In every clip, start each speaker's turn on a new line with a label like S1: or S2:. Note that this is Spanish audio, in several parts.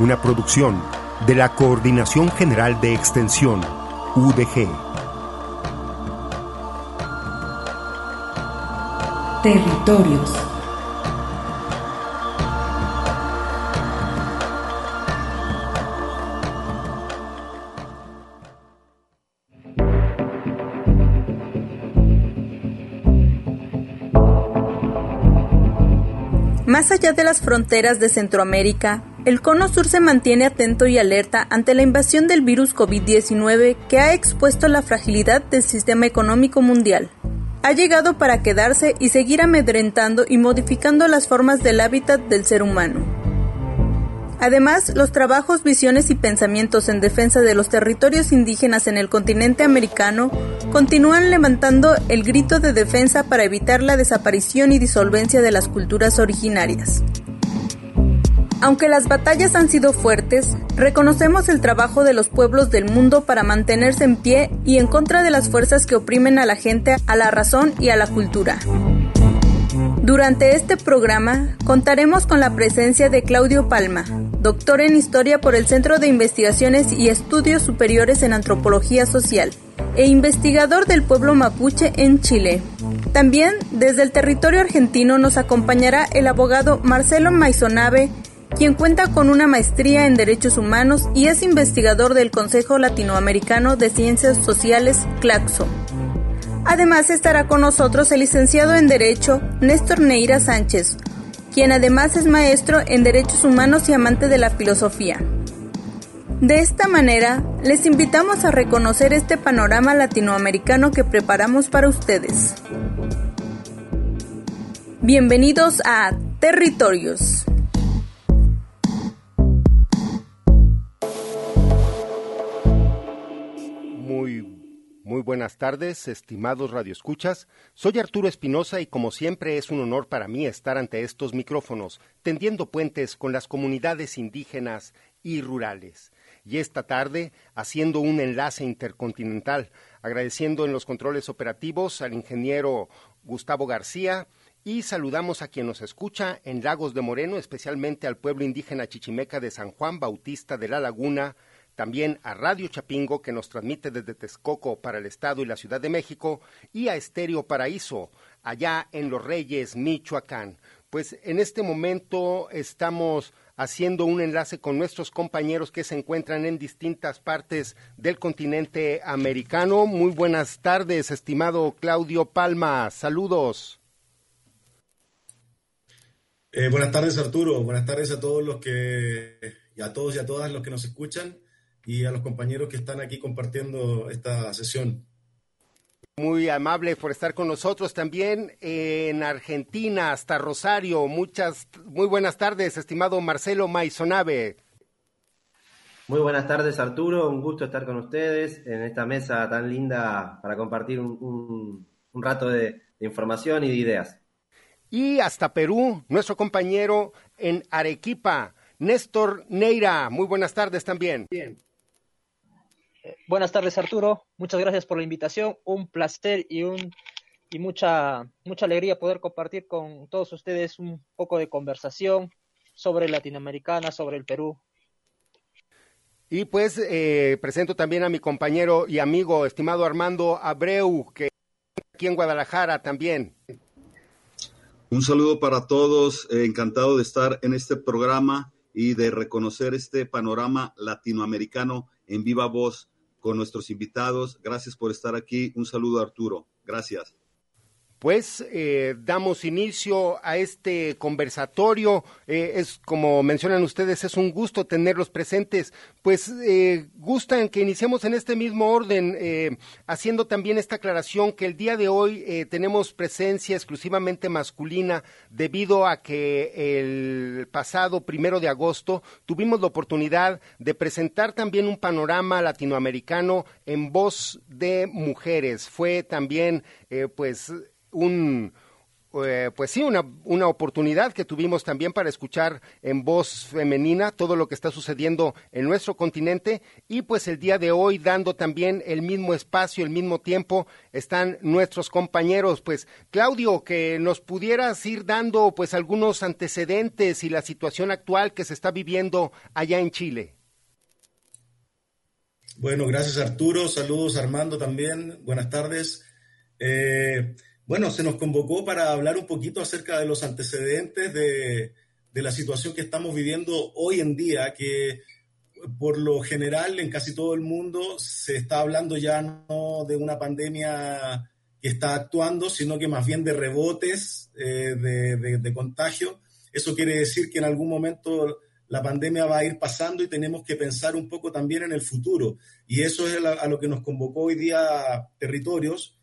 S1: Una producción de la Coordinación General de Extensión, UDG.
S2: Territorios.
S3: Más allá de las fronteras de Centroamérica, el Cono Sur se mantiene atento y alerta ante la invasión del virus COVID-19 que ha expuesto la fragilidad del sistema económico mundial. Ha llegado para quedarse y seguir amedrentando y modificando las formas del hábitat del ser humano. Además, los trabajos, visiones y pensamientos en defensa de los territorios indígenas en el continente americano continúan levantando el grito de defensa para evitar la desaparición y disolvencia de las culturas originarias. Aunque las batallas han sido fuertes, reconocemos el trabajo de los pueblos del mundo para mantenerse en pie y en contra de las fuerzas que oprimen a la gente, a la razón y a la cultura. Durante este programa contaremos con la presencia de Claudio Palma, doctor en Historia por el Centro de Investigaciones y Estudios Superiores en Antropología Social e investigador del pueblo mapuche en Chile. También desde el territorio argentino nos acompañará el abogado Marcelo Maisonave, quien cuenta con una maestría en Derechos Humanos y es investigador del Consejo Latinoamericano de Ciencias Sociales, CLACSO. Además estará con nosotros el licenciado en Derecho Néstor Neira Sánchez, quien además es maestro en Derechos Humanos y amante de la filosofía. De esta manera, les invitamos a reconocer este panorama latinoamericano que preparamos para ustedes. Bienvenidos a Territorios.
S1: Muy buenas tardes, estimados radioescuchas. Soy Arturo Espinosa y como siempre es un honor para mí estar ante estos micrófonos, tendiendo puentes con las comunidades indígenas y rurales. Y esta tarde haciendo un enlace intercontinental, agradeciendo en los controles operativos al ingeniero Gustavo García, y saludamos a quien nos escucha en Lagos de Moreno, especialmente al pueblo indígena chichimeca de San Juan Bautista de la Laguna, también a Radio Chapingo, que nos transmite desde Texcoco para el Estado y la Ciudad de México, y a Estéreo Paraíso, allá en Los Reyes, Michoacán. Pues en este momento estamos haciendo un enlace con nuestros compañeros que se encuentran en distintas partes del continente americano. Muy buenas tardes, estimado Claudio Palma. Saludos.
S4: Eh, buenas tardes, Arturo. Buenas tardes a todos los que, y a todos y a todas los que nos escuchan y a los compañeros que están aquí compartiendo esta sesión.
S1: Muy amable por estar con nosotros también en Argentina, hasta Rosario. Muchas, muy buenas tardes, estimado Marcelo Maisonave.
S5: Muy buenas tardes, Arturo. Un gusto estar con ustedes en esta mesa tan linda para compartir un, rato de, de información y de ideas.
S1: Y hasta Perú, nuestro compañero en Arequipa, Néstor Neira. Muy buenas tardes también. Bien.
S6: Buenas tardes, Arturo. Muchas gracias por la invitación. Un placer y un y mucha mucha alegría poder compartir con todos ustedes un poco de conversación sobre Latinoamericana, sobre el Perú.
S1: Y pues eh, presento también a mi compañero y amigo, estimado Armando Abreu, que aquí en Guadalajara también.
S7: Un saludo para todos, eh, encantado de estar en este programa y de reconocer este panorama latinoamericano en viva voz con nuestros invitados. Gracias por estar aquí. Un saludo Arturo. Gracias
S1: pues eh, damos inicio a este conversatorio. Eh, es como mencionan ustedes, es un gusto tenerlos presentes. Pues eh, gustan que iniciemos en este mismo orden, eh, haciendo también esta aclaración que el día de hoy tenemos presencia exclusivamente masculina debido a que el pasado primero de agosto tuvimos la oportunidad de presentar también un panorama latinoamericano en voz de mujeres. Fue también, pues, un, eh, pues sí, una, una, oportunidad que tuvimos también para escuchar en voz femenina todo lo que está sucediendo en nuestro continente y pues el día de hoy dando también el mismo espacio, el mismo tiempo, están nuestros compañeros. Pues Claudio, que nos pudieras ir dando pues algunos antecedentes y la situación actual que se está viviendo allá en Chile.
S4: Bueno, gracias Arturo, saludos Armando también, buenas tardes. Eh, bueno, se nos convocó para hablar un poquito acerca de los antecedentes de, la situación que estamos viviendo hoy en día, que por lo general en casi todo el mundo se está hablando ya no de una pandemia que está actuando, sino que más bien de rebotes eh, de, contagio. Eso quiere decir que en algún momento la pandemia va a ir pasando y tenemos que pensar un poco también en el futuro. Y eso es a lo que nos convocó hoy día territorios,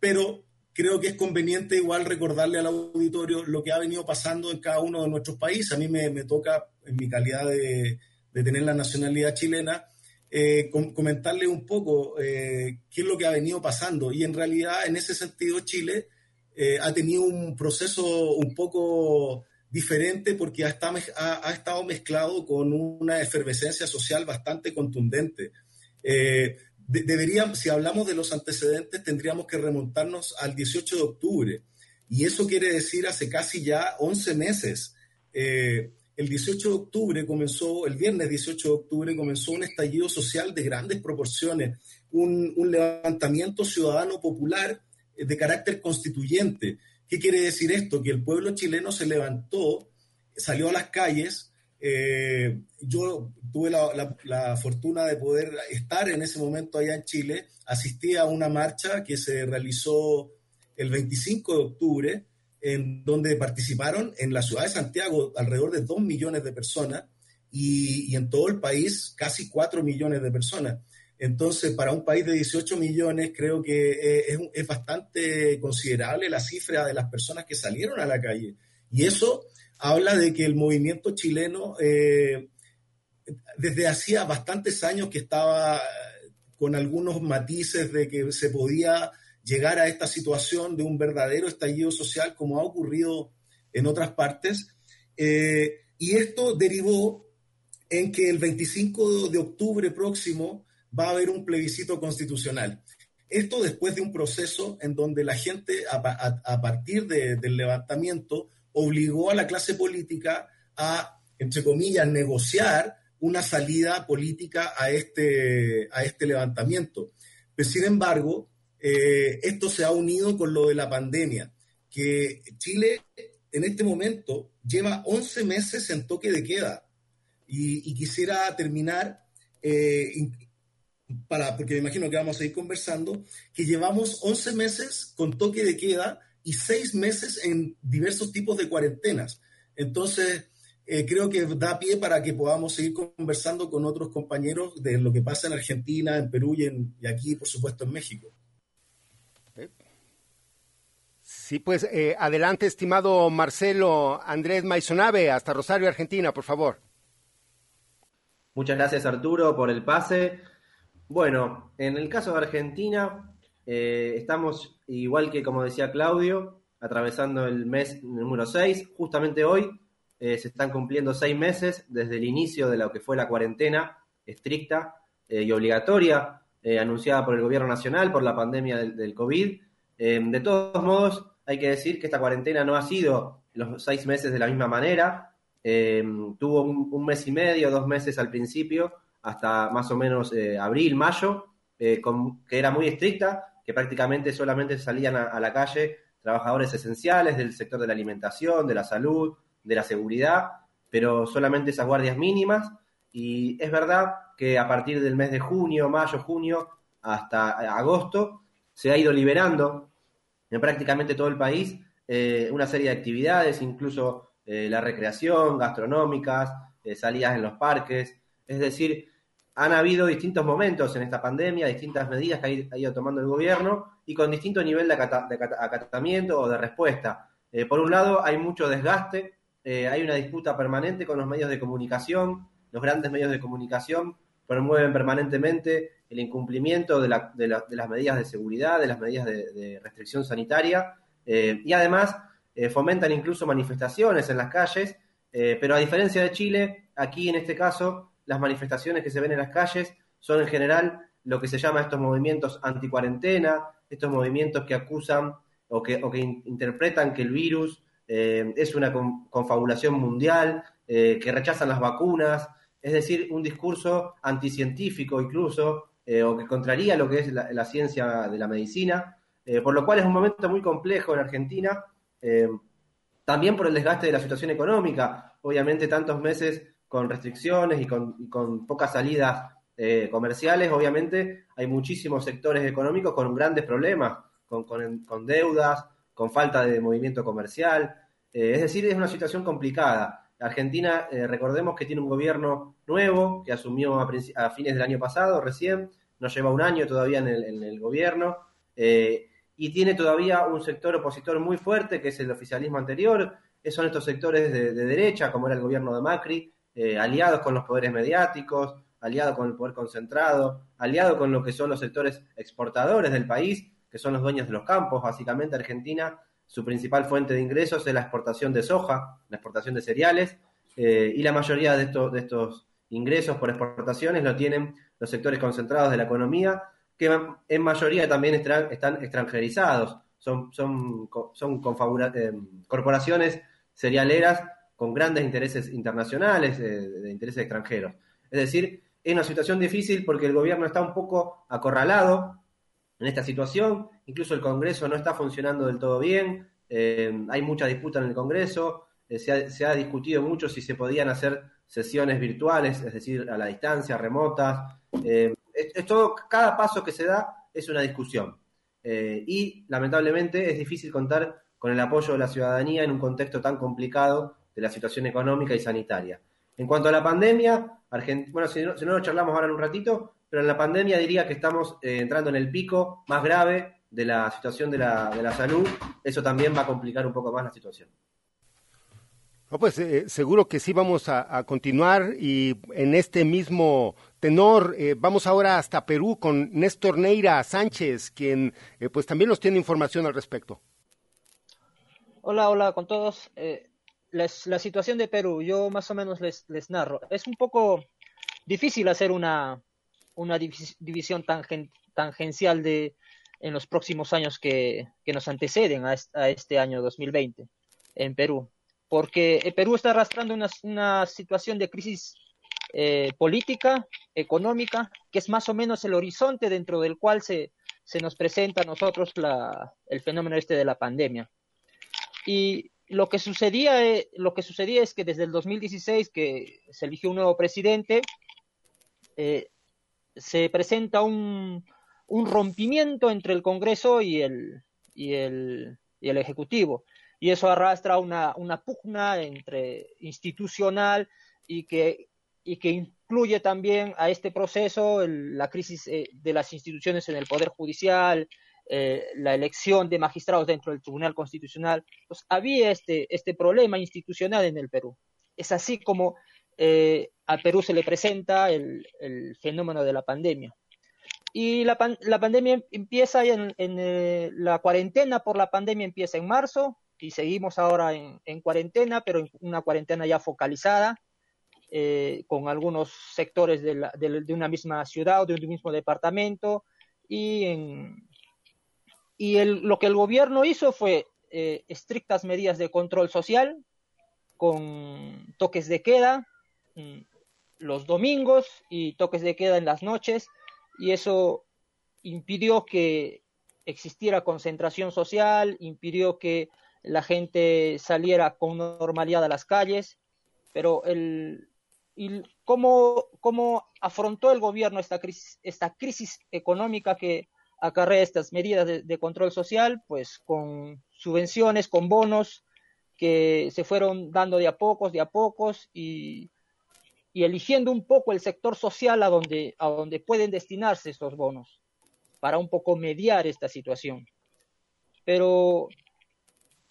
S4: pero creo que es conveniente igual recordarle al auditorio lo que ha venido pasando en cada uno de nuestros países. A mí me, toca, en mi calidad de, tener la nacionalidad chilena, eh, comentarle un poco eh, qué es lo que ha venido pasando. Y en realidad, en ese sentido, Chile eh, ha tenido un proceso un poco diferente porque ha estado, ha, estado mezclado con una efervescencia social bastante contundente deberíamos, si hablamos de los antecedentes, tendríamos que remontarnos al 18 de octubre. Y eso quiere decir hace casi ya 11 meses. Eh, el 18 de octubre comenzó, el viernes 18 de octubre comenzó un estallido social de grandes proporciones, un, un levantamiento ciudadano popular eh, de carácter constituyente. ¿Qué quiere decir esto? Que el pueblo chileno se levantó, salió a las calles, eh, yo tuve la, fortuna de poder estar en ese momento allá en Chile. Asistí a una marcha que se realizó el 25 de octubre, en donde participaron en la ciudad de Santiago alrededor de 2 millones de personas y, en todo el país casi 4 millones de personas. Entonces, para un país de 18 millones, creo que eh, es, es bastante considerable la cifra de las personas que salieron a la calle. Y eso habla de que el movimiento chileno eh, desde hacía bastantes años que estaba con algunos matices de que se podía llegar a esta situación de un verdadero estallido social como ha ocurrido en otras partes. Eh, y esto derivó en que el 25 de octubre próximo va a haber un plebiscito constitucional. Esto después de un proceso en donde la gente, a, partir del levantamiento, obligó a la clase política a, entre comillas, negociar una salida política a este, a este levantamiento. Pero sin embargo, eh, esto se ha unido con lo de la pandemia, que Chile en este momento lleva 11 meses en toque de queda. Y, quisiera terminar, eh, para, porque me imagino que vamos a ir conversando, que llevamos 11 meses con toque de queda y seis meses en diversos tipos de cuarentenas. Entonces, eh, creo que da pie para que podamos seguir conversando con otros compañeros de lo que pasa en Argentina, en Perú y, en, y aquí, por supuesto, en México.
S1: Sí, pues eh, adelante, estimado Marcelo Andrés Maisonave, hasta Rosario, Argentina, por favor.
S5: Muchas gracias, Arturo, por el pase. Bueno, en el caso de Argentina, eh, estamos, igual que como decía Claudio, atravesando el mes número 6. Justamente hoy eh, se están cumpliendo seis meses desde el inicio de lo que fue la cuarentena estricta eh, y obligatoria anunciada por el gobierno nacional por la pandemia del, COVID. de todos modos, hay que decir que esta cuarentena no ha sido los seis meses de la misma manera. tuvo un, mes y medio, dos meses al principio, hasta más o menos abril, mayo, que era muy estricta, que prácticamente solamente salían a, la calle trabajadores esenciales del sector de la alimentación, de la salud, de la seguridad, pero solamente esas guardias mínimas. Y es verdad que a partir del mes de junio, mayo, junio, hasta agosto, se ha ido liberando en prácticamente todo el país eh, una serie de actividades, incluso eh, la recreación, gastronómicas, eh, salidas en los parques. Es decir, han habido distintos momentos en esta pandemia, distintas medidas que ha ido tomando el gobierno y con distinto nivel de, acatamiento o de respuesta. por un lado, hay mucho desgaste, hay una disputa permanente con los medios de comunicación, los grandes medios de comunicación promueven permanentemente el incumplimiento de, las medidas de seguridad, de las medidas de, restricción sanitaria, eh, y además eh, fomentan incluso manifestaciones en las calles, eh, pero a diferencia de Chile, aquí en este caso, las manifestaciones que se ven en las calles son en general lo que se llama estos movimientos anticuarentena, estos movimientos que acusan o que, interpretan que el virus es una confabulación mundial, que rechazan las vacunas, es decir, un discurso anticientífico incluso, eh, o que contraría lo que es la, ciencia de la medicina, eh, por lo cual es un momento muy complejo en Argentina, eh, también por el desgaste de la situación económica, obviamente tantos meses con restricciones y con, pocas salidas comerciales, obviamente hay muchísimos sectores económicos con grandes problemas, con, con deudas, con falta de movimiento comercial, es decir, es una situación complicada. Argentina, eh, recordemos que tiene un gobierno nuevo que asumió a, fines del año pasado, recién, no lleva un año todavía en el, gobierno, eh, y tiene todavía un sector opositor muy fuerte, que es el oficialismo anterior, son estos sectores de, derecha, como era el gobierno de Macri, eh, aliados con los poderes mediáticos, aliados con el poder concentrado, aliados con lo que son los sectores exportadores del país, que son los dueños de los campos. Básicamente Argentina su principal fuente de ingresos es la exportación de soja, la exportación de cereales, eh, y la mayoría de, estos, de estos ingresos por exportaciones lo tienen los sectores concentrados de la economía, que en mayoría también están, extranjerizados. Son, son, son eh, corporaciones cerealeras con grandes intereses internacionales, eh, de intereses extranjeros. Es decir, es una situación difícil porque el gobierno está un poco acorralado en esta situación. Incluso el Congreso no está funcionando del todo bien. Eh, hay mucha disputa en el Congreso. Eh, se, ha, discutido mucho si se podían hacer sesiones virtuales, es decir, a la distancia, remotas. Es, todo, cada paso que se da es una discusión. y lamentablemente es difícil contar con el apoyo de la ciudadanía en un contexto tan complicado de la situación económica y sanitaria. En cuanto a la pandemia, bueno, si no, si no lo charlamos ahora en un ratito, pero en la pandemia diría que estamos eh, entrando en el pico más grave de la situación de la, de la salud. Eso también va a complicar un poco más la situación.
S1: No, pues eh, seguro que sí vamos a, continuar y en este mismo tenor eh, vamos ahora hasta Perú con Néstor Neira Sánchez, quien pues también nos tiene información al respecto.
S6: Hola, hola con todos. La, situación de Perú, yo más o menos les, les narro. Es un poco difícil hacer una, una división tangencial de, en los próximos años que, nos anteceden a, este año 2020 en Perú. Porque el Perú está arrastrando una, situación de crisis eh, política, económica, que es más o menos el horizonte dentro del cual se, se nos presenta a nosotros la, el fenómeno este de la pandemia. Y lo que sucedía, eh, lo que sucedía es que desde el 2016 que se eligió un nuevo presidente, eh, se presenta un, un rompimiento entre el Congreso y el, y el, y el Ejecutivo. Y eso arrastra una, una pugna entre institucional y que, y que incluye también a este proceso la crisis eh, de las instituciones en el Poder Judicial, eh, la elección de magistrados dentro del Tribunal Constitucional. Pues había este, este problema institucional en el Perú. Es así como eh, a Perú se le presenta el, fenómeno de la pandemia. Y la, pandemia empieza en, eh, la cuarentena por la pandemia empieza en marzo y seguimos ahora en, cuarentena, pero en una cuarentena ya focalizada eh, con algunos sectores de, una misma ciudad o de un mismo departamento y, y lo que el gobierno hizo fue estrictas medidas de control social con toques de queda, Mm, los domingos y toques de queda en las noches y eso impidió que existiera concentración social, impidió que la gente saliera con normalidad a las calles pero el, y cómo, cómo afrontó el gobierno esta crisis, esta crisis económica que acarrea estas medidas de, control social, pues con subvenciones, con bonos que se fueron dando de a pocos, de a pocos y, y eligiendo un poco el sector social a donde, a donde pueden destinarse estos bonos para un poco mediar esta situación. Pero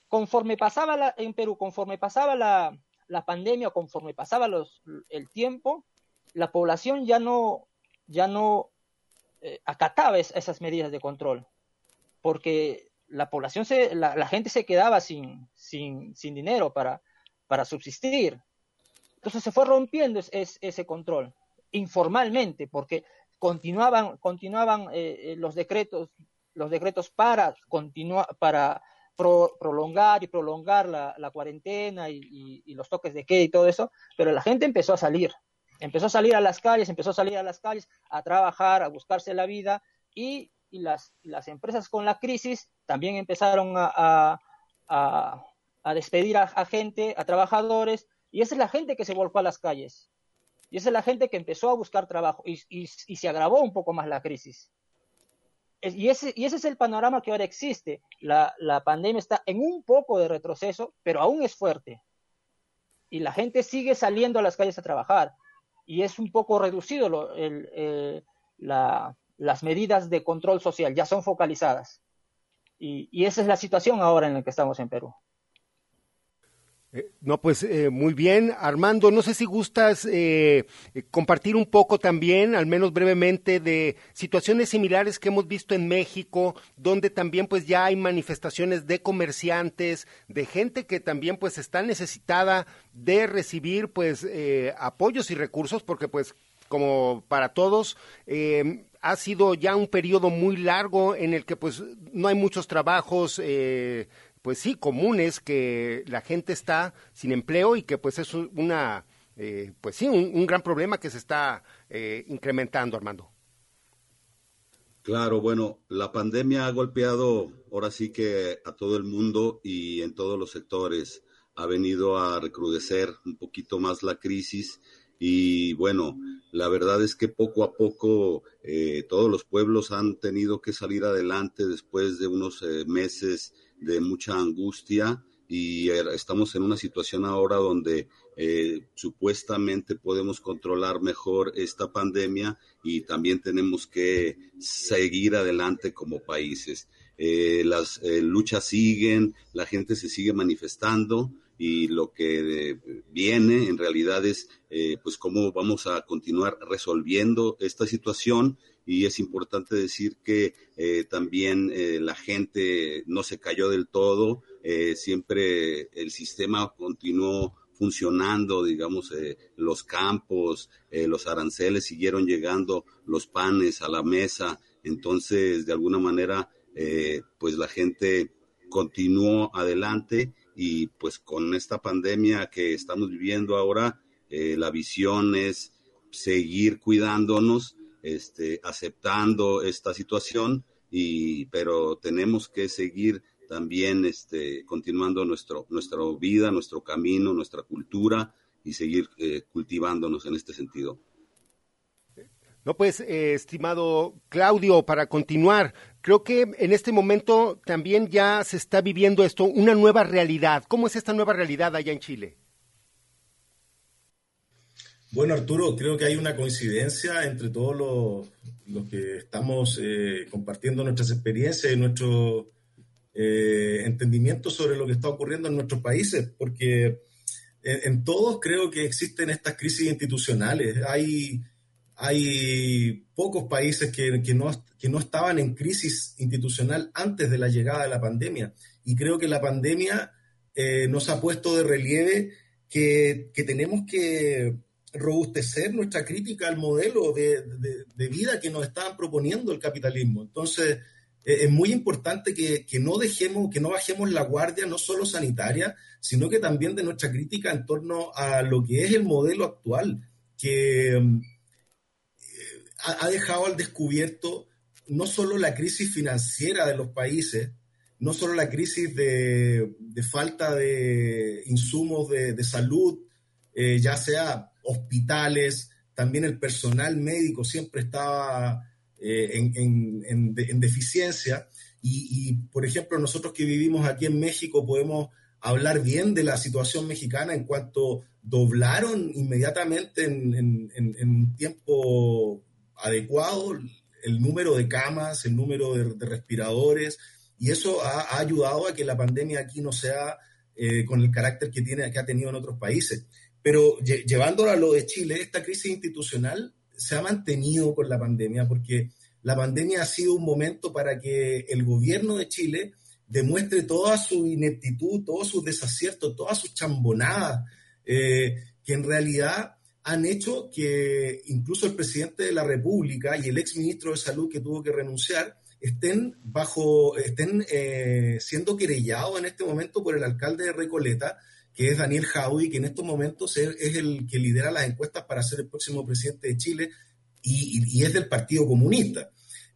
S6: conforme pasaba la, en Perú, conforme pasaba la, la pandemia, conforme pasaba los, el tiempo, la población ya no, ya no eh, acataba esas medidas de control, porque la población, se, la, gente se quedaba sin, sin, sin dinero para, para subsistir. Entonces se fue rompiendo ese control informalmente, porque continuaban, continuaban eh, eh, los decretos, los decretos para, para prolongar y prolongar la, cuarentena y, los toques de queda y todo eso, pero la gente empezó a salir, empezó a salir a las calles, empezó a salir a las calles a trabajar, a buscarse la vida y, las, empresas con la crisis también empezaron a, despedir a, gente, a trabajadores, y esa es la gente que se volcó a las calles. Y esa es la gente que empezó a buscar trabajo y, se agravó un poco más la crisis y ese, y ese es el panorama que ahora existe. La, pandemia está en un poco de retroceso, pero aún es fuerte. Y la gente sigue saliendo a las calles a trabajar. Y es un poco reducido el, las medidas de control social, ya son focalizadas. Y, y esa es la situación ahora en la que estamos en Perú.
S1: Eh, no, pues eh, muy bien. Armando, no sé si gustas eh, compartir un poco también, al menos brevemente, de situaciones similares que hemos visto en México, donde también pues ya hay manifestaciones de comerciantes, de gente que también pues está necesitada de recibir pues apoyos y recursos, porque pues como para todos, ha sido ya un periodo muy largo en el que pues no hay muchos trabajos eh, pues sí, comunes que la gente está sin empleo y que pues es una, eh, pues sí, un, gran problema que se está eh, incrementando, Armando.
S7: Claro, bueno, la pandemia ha golpeado ahora sí que a todo el mundo y en todos los sectores. Ha venido a recrudecer un poquito más la crisis y bueno, la verdad es que poco a poco eh, todos los pueblos han tenido que salir adelante después de unos meses de mucha angustia y er, estamos en una situación ahora donde eh, supuestamente podemos controlar mejor esta pandemia y también tenemos que seguir adelante como países. Eh, las eh, luchas siguen, la gente se sigue manifestando y lo que viene en realidad es pues cómo vamos a continuar resolviendo esta situación. Y es importante decir que eh, también eh, la gente no se cayó del todo, eh, siempre el sistema continuó funcionando, digamos, los campos, los aranceles siguieron llegando, los panes a la mesa, entonces de alguna manera, pues la gente continuó adelante y pues con esta pandemia que estamos viviendo ahora, la visión es seguir cuidándonos, este, aceptando esta situación, y, pero tenemos que seguir también este, continuando nuestro, nuestra vida, nuestro camino, nuestra cultura y seguir eh, cultivándonos en este sentido.
S1: No, pues, eh, estimado Claudio, para continuar, creo que en este momento también ya se está viviendo esto, una nueva realidad. ¿Cómo es esta nueva realidad allá en Chile?
S4: Bueno, Arturo, creo que hay una coincidencia entre todos los, que estamos eh, compartiendo nuestras experiencias y nuestro eh, entendimiento sobre lo que está ocurriendo en nuestros países, porque en, todos creo que existen estas crisis institucionales. Hay, hay pocos países que, que, no, que no estaban en crisis institucional antes de la llegada de la pandemia. Y creo que la pandemia eh, nos ha puesto de relieve que, que tenemos que robustecer nuestra crítica al modelo de, vida que nos están proponiendo el capitalismo. Entonces, eh, es muy importante que, no dejemos, que no bajemos la guardia, no solo sanitaria, sino que también de nuestra crítica en torno a lo que es el modelo actual, que ha, dejado al descubierto no solo la crisis financiera de los países, no solo la crisis de, falta de insumos de salud, eh, ya sea hospitales, también el personal médico siempre estaba eh, en, deficiencia. Y, por ejemplo, nosotros que vivimos aquí en México podemos hablar bien de la situación mexicana en cuanto doblaron inmediatamente en, un tiempo adecuado el número de camas, el número de, respiradores, y eso ha, ayudado a que la pandemia aquí no sea eh, con el carácter que, tiene, que ha tenido en otros países. Pero llevándolo a lo de Chile, esta crisis institucional se ha mantenido con la pandemia porque la pandemia ha sido un momento para que el gobierno de Chile demuestre toda su ineptitud, todos sus desaciertos, todas sus chambonadas, eh, que en realidad han hecho que incluso el presidente de la República y el ex ministro de Salud que tuvo que renunciar estén bajo, estén eh, siendo querellados en este momento por el alcalde de Recoleta, que es Daniel Jaudi, que en estos momentos es, el que lidera las encuestas para ser el próximo presidente de Chile y, es del Partido Comunista.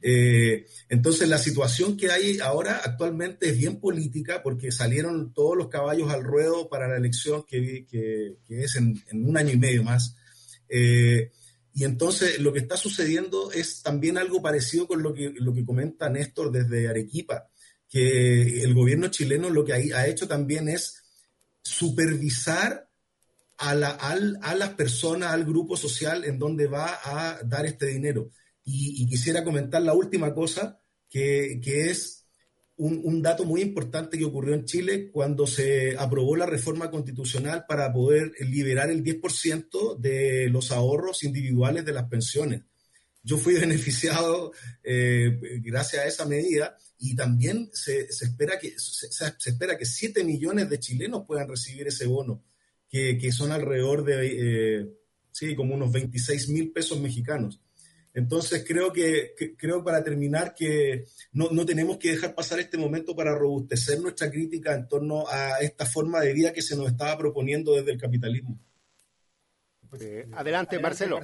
S4: Eh, entonces la situación que hay ahora actualmente es bien política porque salieron todos los caballos al ruedo para la elección que, es en, un año y medio más. Eh, y entonces lo que está sucediendo es también algo parecido con lo que, lo que comenta Néstor desde Arequipa, que el gobierno chileno lo que ha hecho también es supervisar a, la, a las personas, al grupo social en donde va a dar este dinero. Y, quisiera comentar la última cosa, que, es un, dato muy importante que ocurrió en Chile cuando se aprobó la reforma constitucional para poder liberar el 10% de los ahorros individuales de las pensiones. Yo fui beneficiado eh, gracias a esa medida y también se, espera que, se, espera que 7 millones de chilenos puedan recibir ese bono, que, son alrededor de, eh, sí, como unos 26 mil pesos mexicanos. Entonces creo que, creo para terminar que no, tenemos que dejar pasar este momento para robustecer nuestra crítica en torno a esta forma de vida que se nos estaba proponiendo desde el capitalismo.
S1: Eh, adelante, Marcelo.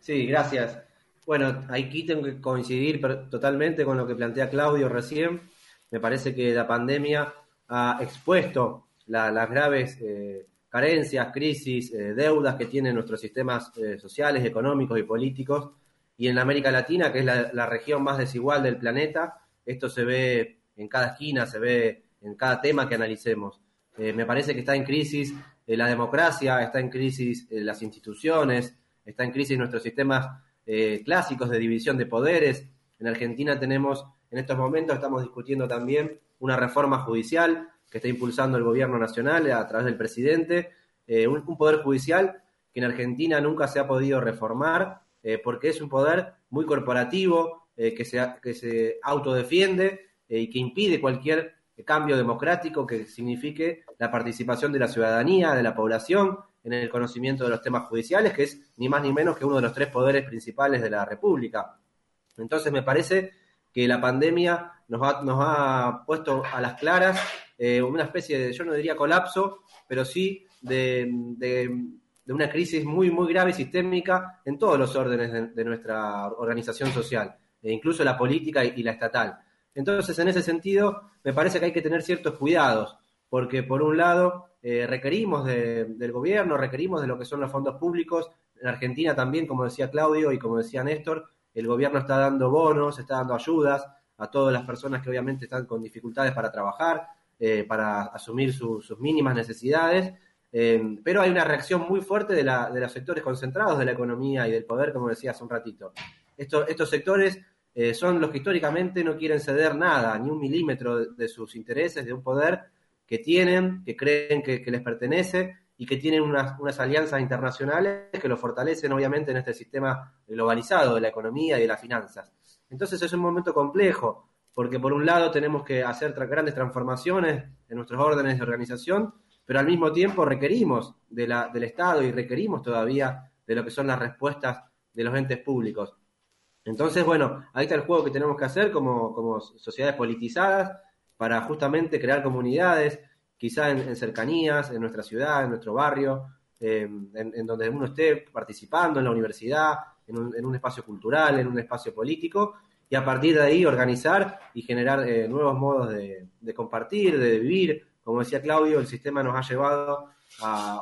S5: Sí, gracias. Bueno, aquí tengo que coincidir totalmente con lo que plantea Claudio recién. Me parece que la pandemia ha expuesto las graves eh, carencias, crisis, eh, deudas que tienen nuestros sistemas eh, sociales, económicos y políticos. Y en América Latina, que es la, región más desigual del planeta, esto se ve en cada esquina, se ve en cada tema que analicemos. me parece que está en crisis la democracia, está en crisis las instituciones, está en crisis nuestros sistemas eh, clásicos de división de poderes. En Argentina tenemos, en estos momentos estamos discutiendo también una reforma judicial que está impulsando el gobierno nacional a través del presidente, eh, un, poder judicial que en Argentina nunca se ha podido reformar eh, porque es un poder muy corporativo, que, se, que se autodefiende y que impide cualquier cambio democrático que signifique la participación de la ciudadanía, de la población, en el conocimiento de los temas judiciales, que es ni más ni menos que uno de los tres poderes principales de la República. Entonces me parece que la pandemia nos ha, nos ha puesto a las claras eh, una especie de, yo no diría colapso, pero sí de, una crisis muy, muy grave y sistémica en todos los órdenes de, nuestra organización social, e incluso la política y la estatal. Entonces, en ese sentido, me parece que hay que tener ciertos cuidados, porque por un lado eh, requerimos del gobierno, requerimos de lo que son los fondos públicos. En Argentina también, como decía Claudio y como decía Néstor, el gobierno está dando bonos, está dando ayudas a todas las personas que obviamente están con dificultades para trabajar, eh, para asumir sus mínimas necesidades. Eh, pero hay una reacción muy fuerte de, los sectores concentrados de la economía y del poder, como decía hace un ratito. estos sectores son los que históricamente no quieren ceder nada, ni un milímetro de sus intereses, de un poder que tienen, que creen que, les pertenece y que tienen unas, unas, alianzas internacionales que lo fortalecen obviamente en este sistema globalizado de la economía y de las finanzas. Entonces es un momento complejo, porque por un lado tenemos que hacer grandes transformaciones en nuestros órdenes de organización, pero al mismo tiempo requerimos del Estado y requerimos todavía de lo que son las respuestas de los entes públicos. Entonces, bueno, ahí está el juego que tenemos que hacer como, como sociedades politizadas para justamente crear comunidades, quizá en, cercanías, en nuestra ciudad, en nuestro barrio, eh, en, donde uno esté participando en la universidad, en un, espacio cultural, en un espacio político, y a partir de ahí organizar y generar eh, nuevos modos de, compartir, de vivir. Como decía Claudio, el sistema nos ha llevado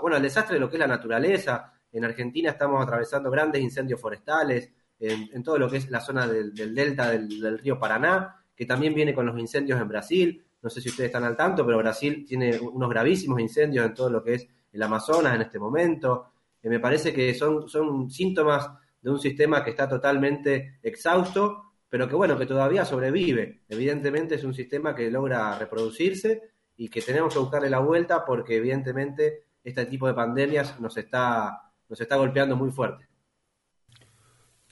S5: bueno, al desastre de lo que es la naturaleza. En Argentina estamos atravesando grandes incendios forestales, en, todo lo que es la zona del, delta del, río Paraná, que también viene con los incendios en Brasil. No sé si ustedes están al tanto, pero Brasil tiene unos gravísimos incendios en todo lo que es el Amazonas en este momento. Eh, me parece que son síntomas de un sistema que está totalmente exhausto, pero que bueno, que todavía sobrevive. Evidentemente es un sistema que logra reproducirse y que tenemos que buscarle la vuelta porque evidentemente este tipo de pandemias nos está, nos está golpeando muy fuerte.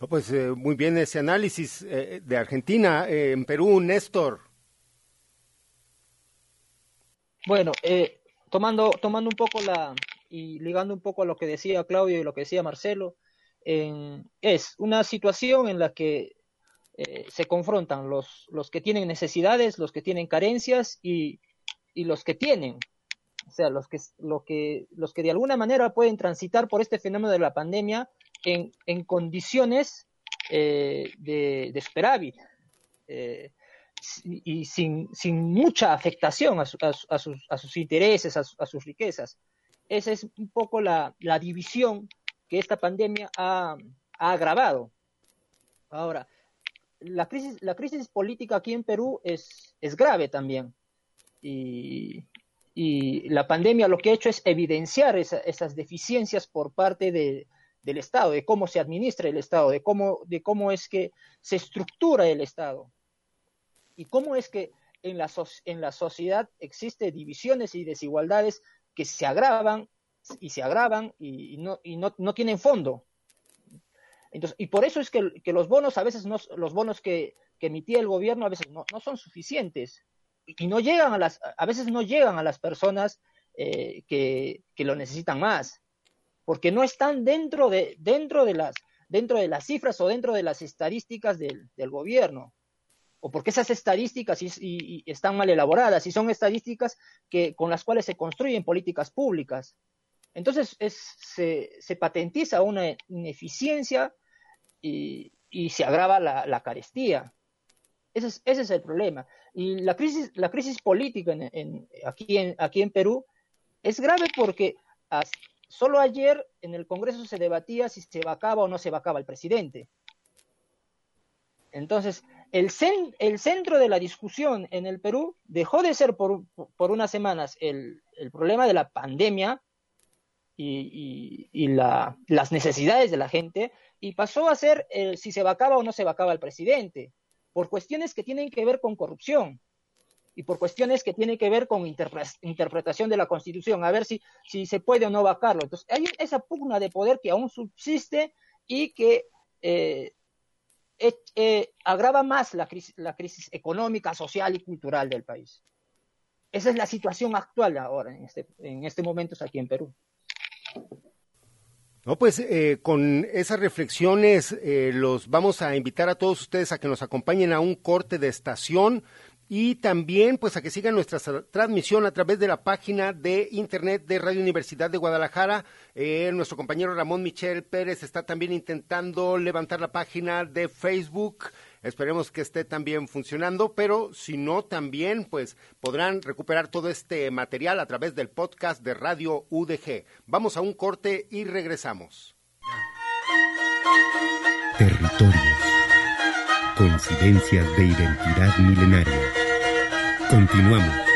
S1: pues eh, muy bien ese análisis eh, de Argentina. en Perú, Néstor.
S6: Bueno, tomando, tomando un poco la, y ligando un poco a lo que decía Claudio y lo que decía Marcelo, es una situación en la que eh, se confrontan los, los que tienen necesidades, los que tienen carencias y, y los que tienen, o sea, los que, lo que, los que de alguna manera pueden transitar por este fenómeno de la pandemia en, en condiciones eh, de, de eh, y sin, sin, mucha afectación a, a, sus, a sus, intereses, a, sus riquezas. Esa es un poco la, la división que esta pandemia ha, ha agravado. Ahora, la crisis, la crisis política aquí en Perú es, es grave también. Y, y, la pandemia lo que ha hecho es evidenciar esas deficiencias por parte de, del Estado, de cómo se administra el Estado, de cómo, de cómo es que se estructura el Estado. Y cómo es que en la, en la sociedad existen divisiones y desigualdades que se agravan y se agravan y, no, y no, no, tienen fondo. Y por eso es que, los bonos a veces no, los bonos que, emitía el gobierno a veces no, son suficientes. Y no llegan a las, a veces no llegan a las personas eh, que, lo necesitan más, porque no están dentro de, dentro de las, dentro de las cifras o dentro de las estadísticas del, gobierno. O porque esas estadísticas y, y están mal elaboradas y son estadísticas que, con las cuales se construyen políticas públicas. Entonces es, se, se, patentiza una ineficiencia y, y se agrava la, carestía. Ese es, el problema. Y la crisis, la política en, en, aquí, en, aquí en Perú es grave porque solo ayer en el Congreso se debatía si se vacaba o no se vacaba el presidente. Entonces, el, cen, el centro de la discusión en el Perú dejó de ser por, unas semanas el problema de la pandemia y, la, las necesidades de la gente y pasó a ser si se vacaba o no se vacaba el presidente, por cuestiones que tienen que ver con corrupción y por cuestiones que tienen que ver con interpre interpretación de la Constitución, a ver si, si se puede o no vacarlo. Entonces, hay esa pugna de poder que aún subsiste y que eh, eh, eh, agrava más la crisis, la crisis económica, social y cultural del país. Esa es la situación actual ahora, en este, en este momento aquí en Perú.
S1: No, pues eh, con esas reflexiones eh, los vamos a invitar a todos ustedes a que nos acompañen a un corte de estación y también pues a que sigan nuestra transmisión a través de la página de internet de Radio Universidad de Guadalajara. Eh, nuestro compañero Ramón Michel Pérez está también intentando levantar la página de Facebook. Esperemos que esté también funcionando, pero si no, también pues podrán recuperar todo este material a través del podcast de Radio UDG. Vamos a un corte y regresamos.
S8: Territorios. Coincidencias de identidad milenaria. Continuamos.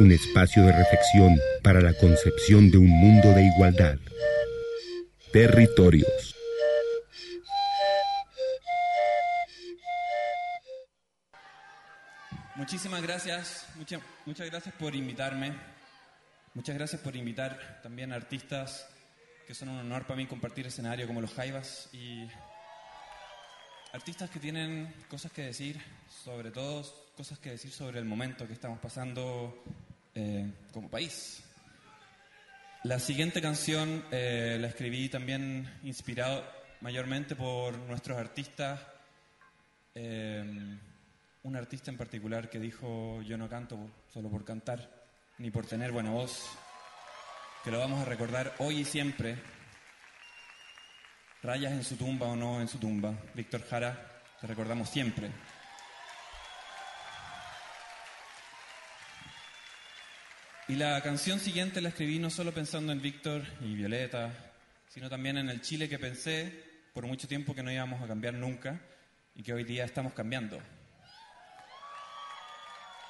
S8: Un espacio de reflexión para la concepción de un mundo de igualdad. Territorios.
S9: Muchísimas gracias, muchas, muchas gracias por invitarme. Muchas gracias por invitar también a artistas que son un honor para mí compartir escenario como los Jaivas y artistas que tienen cosas que decir, sobre todo cosas que decir sobre el momento que estamos pasando eh, como país. La siguiente canción eh, la escribí también inspirado mayormente por nuestros artistas. Eh, un artista en particular que dijo yo no canto solo por cantar, ni por tener buena voz que lo vamos a recordar hoy y siempre. Rayas en su tumba o no en su tumba. Víctor Jara, te recordamos siempre. Y la canción siguiente la escribí no solo pensando en Víctor y Violeta, sino también en el Chile que pensé por mucho tiempo que no íbamos a cambiar nunca y que hoy día estamos cambiando.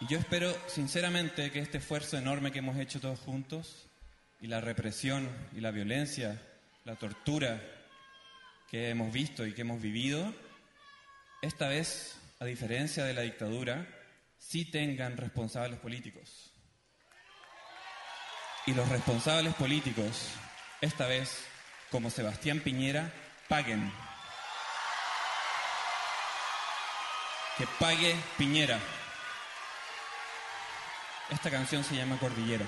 S9: Y yo espero sinceramente que este esfuerzo enorme que hemos hecho todos juntos y la represión y la violencia, la tortura que hemos visto y que hemos vivido, esta vez, a diferencia de la dictadura, sí tengan responsables políticos y los responsables políticos, esta vez, como Sebastián Piñera, paguen. Que pague Piñera. Esta canción se llama Cordillera.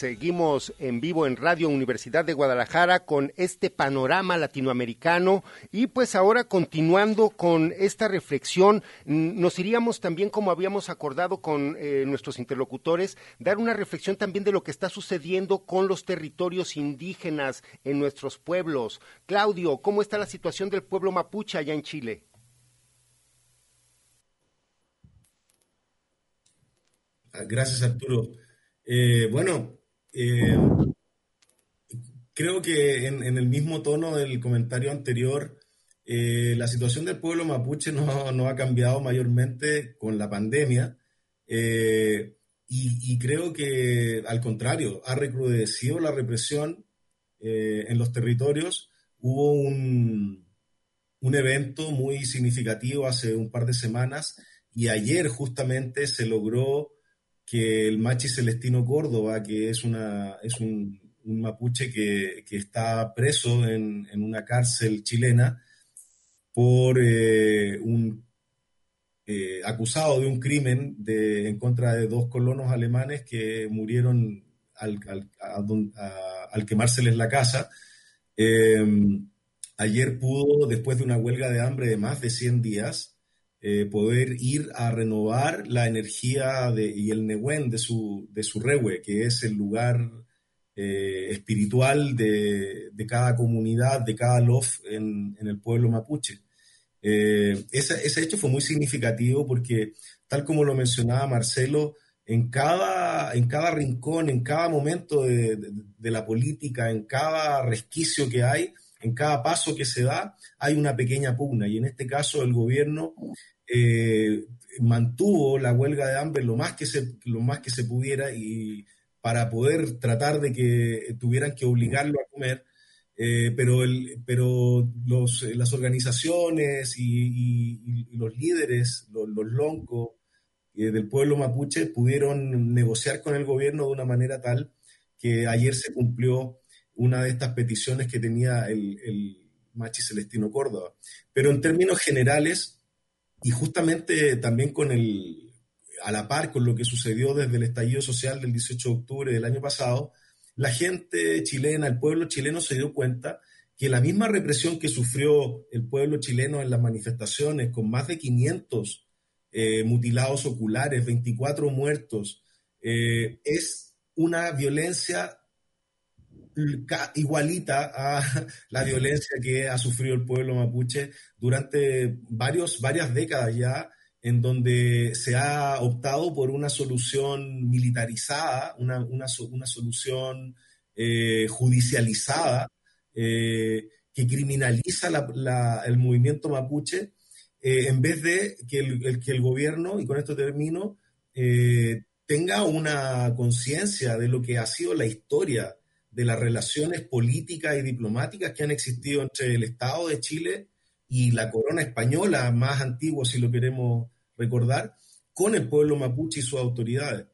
S1: Seguimos en vivo en Radio Universidad de Guadalajara con este panorama latinoamericano y pues ahora continuando con esta reflexión, nos iríamos también como habíamos acordado con eh, nuestros interlocutores, dar una reflexión también de lo que está sucediendo con los territorios indígenas en nuestros pueblos. Claudio, ¿cómo está la situación del pueblo mapuche allá en Chile?
S4: Gracias, Arturo. Eh, bueno, eh, creo que en, el mismo tono del comentario anterior, eh, la situación del pueblo mapuche no, ha cambiado mayormente con la pandemia y, creo que al contrario, ha recrudecido la represión en los territorios. Hubo un, un evento muy significativo hace un par de semanas y ayer justamente se logró que el Machi Celestino Córdoba, que es, una, es un, mapuche que, está preso en, una cárcel chilena por eh, un eh, acusado de un crimen de, en contra de dos colonos alemanes que murieron al, al, quemárseles la casa. Eh, ayer pudo, después de una huelga de hambre de más de 100 días, eh, poder ir a renovar la energía de, y el Nehuen de su, de su Rewe, que es el lugar eh, espiritual de, de, cada comunidad, de cada lof en, en el pueblo mapuche. Eh, ese, ese, hecho fue muy significativo porque, tal como lo mencionaba Marcelo, en cada, en cada rincón, en cada momento de, de la política, en cada resquicio que hay, en cada paso que se da hay una pequeña pugna. Y en este caso el gobierno eh, mantuvo la huelga de hambre lo más que se, lo más que se pudiera y para poder tratar de que tuvieran que obligarlo a comer, eh, pero, el, pero los, las organizaciones y, los líderes, los, loncos eh, del pueblo mapuche pudieron negociar con el gobierno de una manera tal que ayer se cumplió una de estas peticiones que tenía el, el Machi Celestino Córdoba. Pero en términos generales, y justamente también con el, a la par con lo que sucedió desde el estallido social del 18 de octubre del año pasado, la gente chilena, el pueblo chileno se dio cuenta que la misma represión que sufrió el pueblo chileno en las manifestaciones, con más de 500 eh, mutilados oculares, 24 muertos, eh, es una violencia igualita a la violencia que ha sufrido el pueblo mapuche durante varias décadas ya, en donde se ha optado por una solución militarizada, una, una, una solución eh, judicializada, eh, que criminaliza el movimiento mapuche, eh, en vez de que el, que el gobierno, y con esto termino, tenga una conciencia de lo que ha sido la historia de las relaciones políticas y diplomáticas que han existido entre el Estado de Chile y la corona española, más antigua si lo queremos recordar, con el pueblo mapuche y sus autoridades.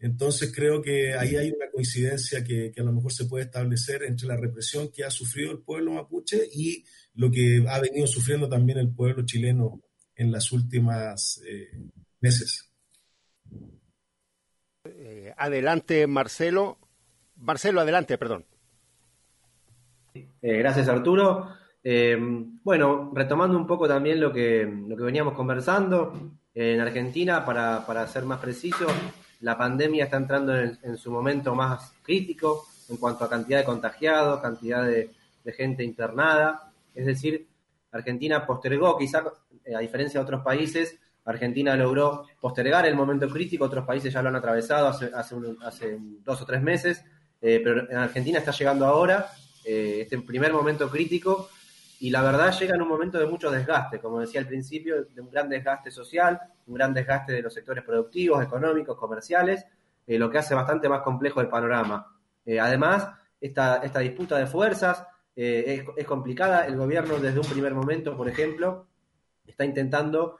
S4: Entonces creo que ahí hay una coincidencia que, a lo mejor se puede establecer entre la represión que ha sufrido el pueblo mapuche y lo que ha venido sufriendo también el pueblo chileno en las últimas eh, meses.
S1: Eh, adelante, Marcelo. Marcelo, adelante, perdón.
S5: Eh, gracias, Arturo. bueno, retomando un poco también lo que, lo que veníamos conversando, en Argentina, para, para ser más preciso, la pandemia está entrando en, su momento más crítico en cuanto a cantidad de contagiados, cantidad de, gente internada. Es decir, Argentina postergó, quizá eh, a diferencia de otros países, Argentina logró postergar el momento crítico, otros países ya lo han atravesado hace, hace, dos o tres meses, eh, pero en Argentina está llegando ahora eh, este primer momento crítico y la verdad llega en un momento de mucho desgaste, como decía al principio, de un gran desgaste social, un gran desgaste de los sectores productivos, económicos, comerciales, eh, lo que hace bastante más complejo el panorama. Además, esta, esta, disputa de fuerzas eh, es, complicada. El gobierno desde un primer momento, por ejemplo, está intentando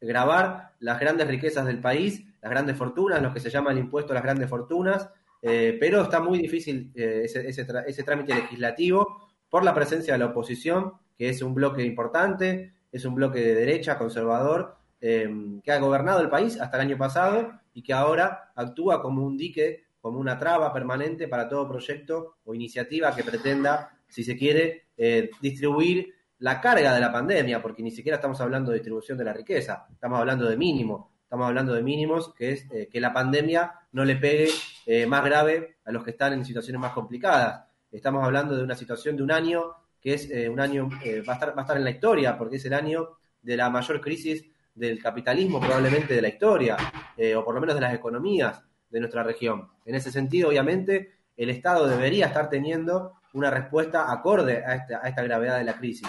S5: grabar las grandes riquezas del país, las grandes fortunas, lo que se llama el impuesto a las grandes fortunas, pero está muy difícil ese, ese trámite legislativo por la presencia de la oposición, que es un bloque importante, es un bloque de derecha, conservador, em, que ha gobernado el país hasta el año pasado y que ahora actúa como un dique, como una traba permanente para todo proyecto o iniciativa que pretenda, si se quiere, eh, distribuir la carga de la pandemia, porque ni siquiera estamos hablando de distribución de la riqueza, estamos hablando de mínimo, estamos hablando de mínimos, que es eh, que la pandemia no le pegue eh, más grave a los que están en situaciones más complicadas. Estamos hablando de una situación de un año que es eh, un año, eh, va, a estar, va a estar en la historia, porque es el año de la mayor crisis del capitalismo probablemente de la historia, eh, o por lo menos de las economías de nuestra región. En ese sentido, obviamente, el Estado debería estar teniendo una respuesta acorde a esta, a esta gravedad de la crisis.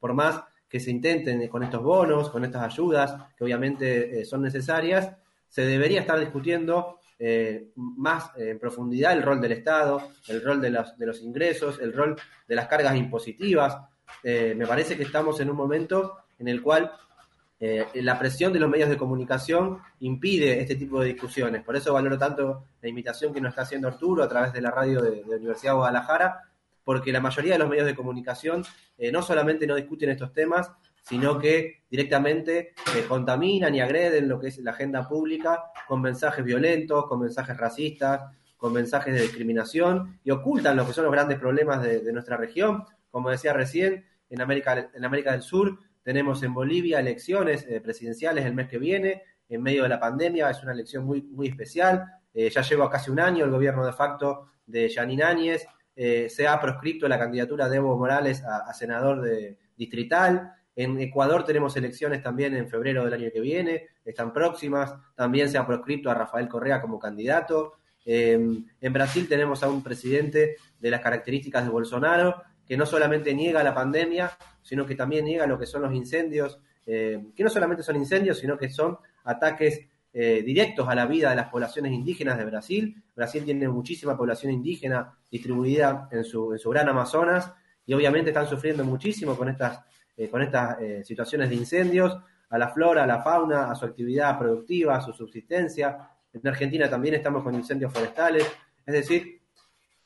S5: por más que se intenten con estos bonos, con estas ayudas, que obviamente son necesarias, se debería estar discutiendo eh, más en profundidad el rol del Estado, el rol de los, de los ingresos, el rol de las cargas impositivas. Eh, me parece que estamos en un momento en el cual eh, la presión de los medios de comunicación impide este tipo de discusiones. Por eso valoro tanto la invitación que nos está haciendo Arturo a través de la radio de, Universidad de Guadalajara, porque la mayoría de los medios de comunicación no solamente no discuten estos temas, sino que directamente eh, contaminan y agreden lo que es la agenda pública con mensajes violentos, con mensajes racistas, con mensajes de discriminación y ocultan lo que son los grandes problemas de, nuestra región. Como decía recién, en América, en América del Sur tenemos en Bolivia elecciones eh, presidenciales el mes que viene, en medio de la pandemia, es una elección muy, muy especial. Eh, ya lleva casi un año el gobierno de facto de Yanin Áñez, se ha proscripto la candidatura de Evo Morales a senador de, distrital. En Ecuador tenemos elecciones también en febrero del año que viene, están próximas. También se ha proscrito a Rafael Correa como candidato. Em, en Brasil tenemos a un presidente de las características de Bolsonaro que no solamente niega la pandemia, sino que también niega lo que son los incendios, em, que no solamente son incendios, sino que son ataques eh, directos a la vida de las poblaciones indígenas de Brasil. Brasil tiene muchísima población indígena distribuida en su gran Amazonas y obviamente están sufriendo muchísimo con estas eh, con estas eh, situaciones de incendios, a la flora, a la fauna, a su actividad productiva, a su subsistencia. En Argentina también estamos con incendios forestales. Es decir,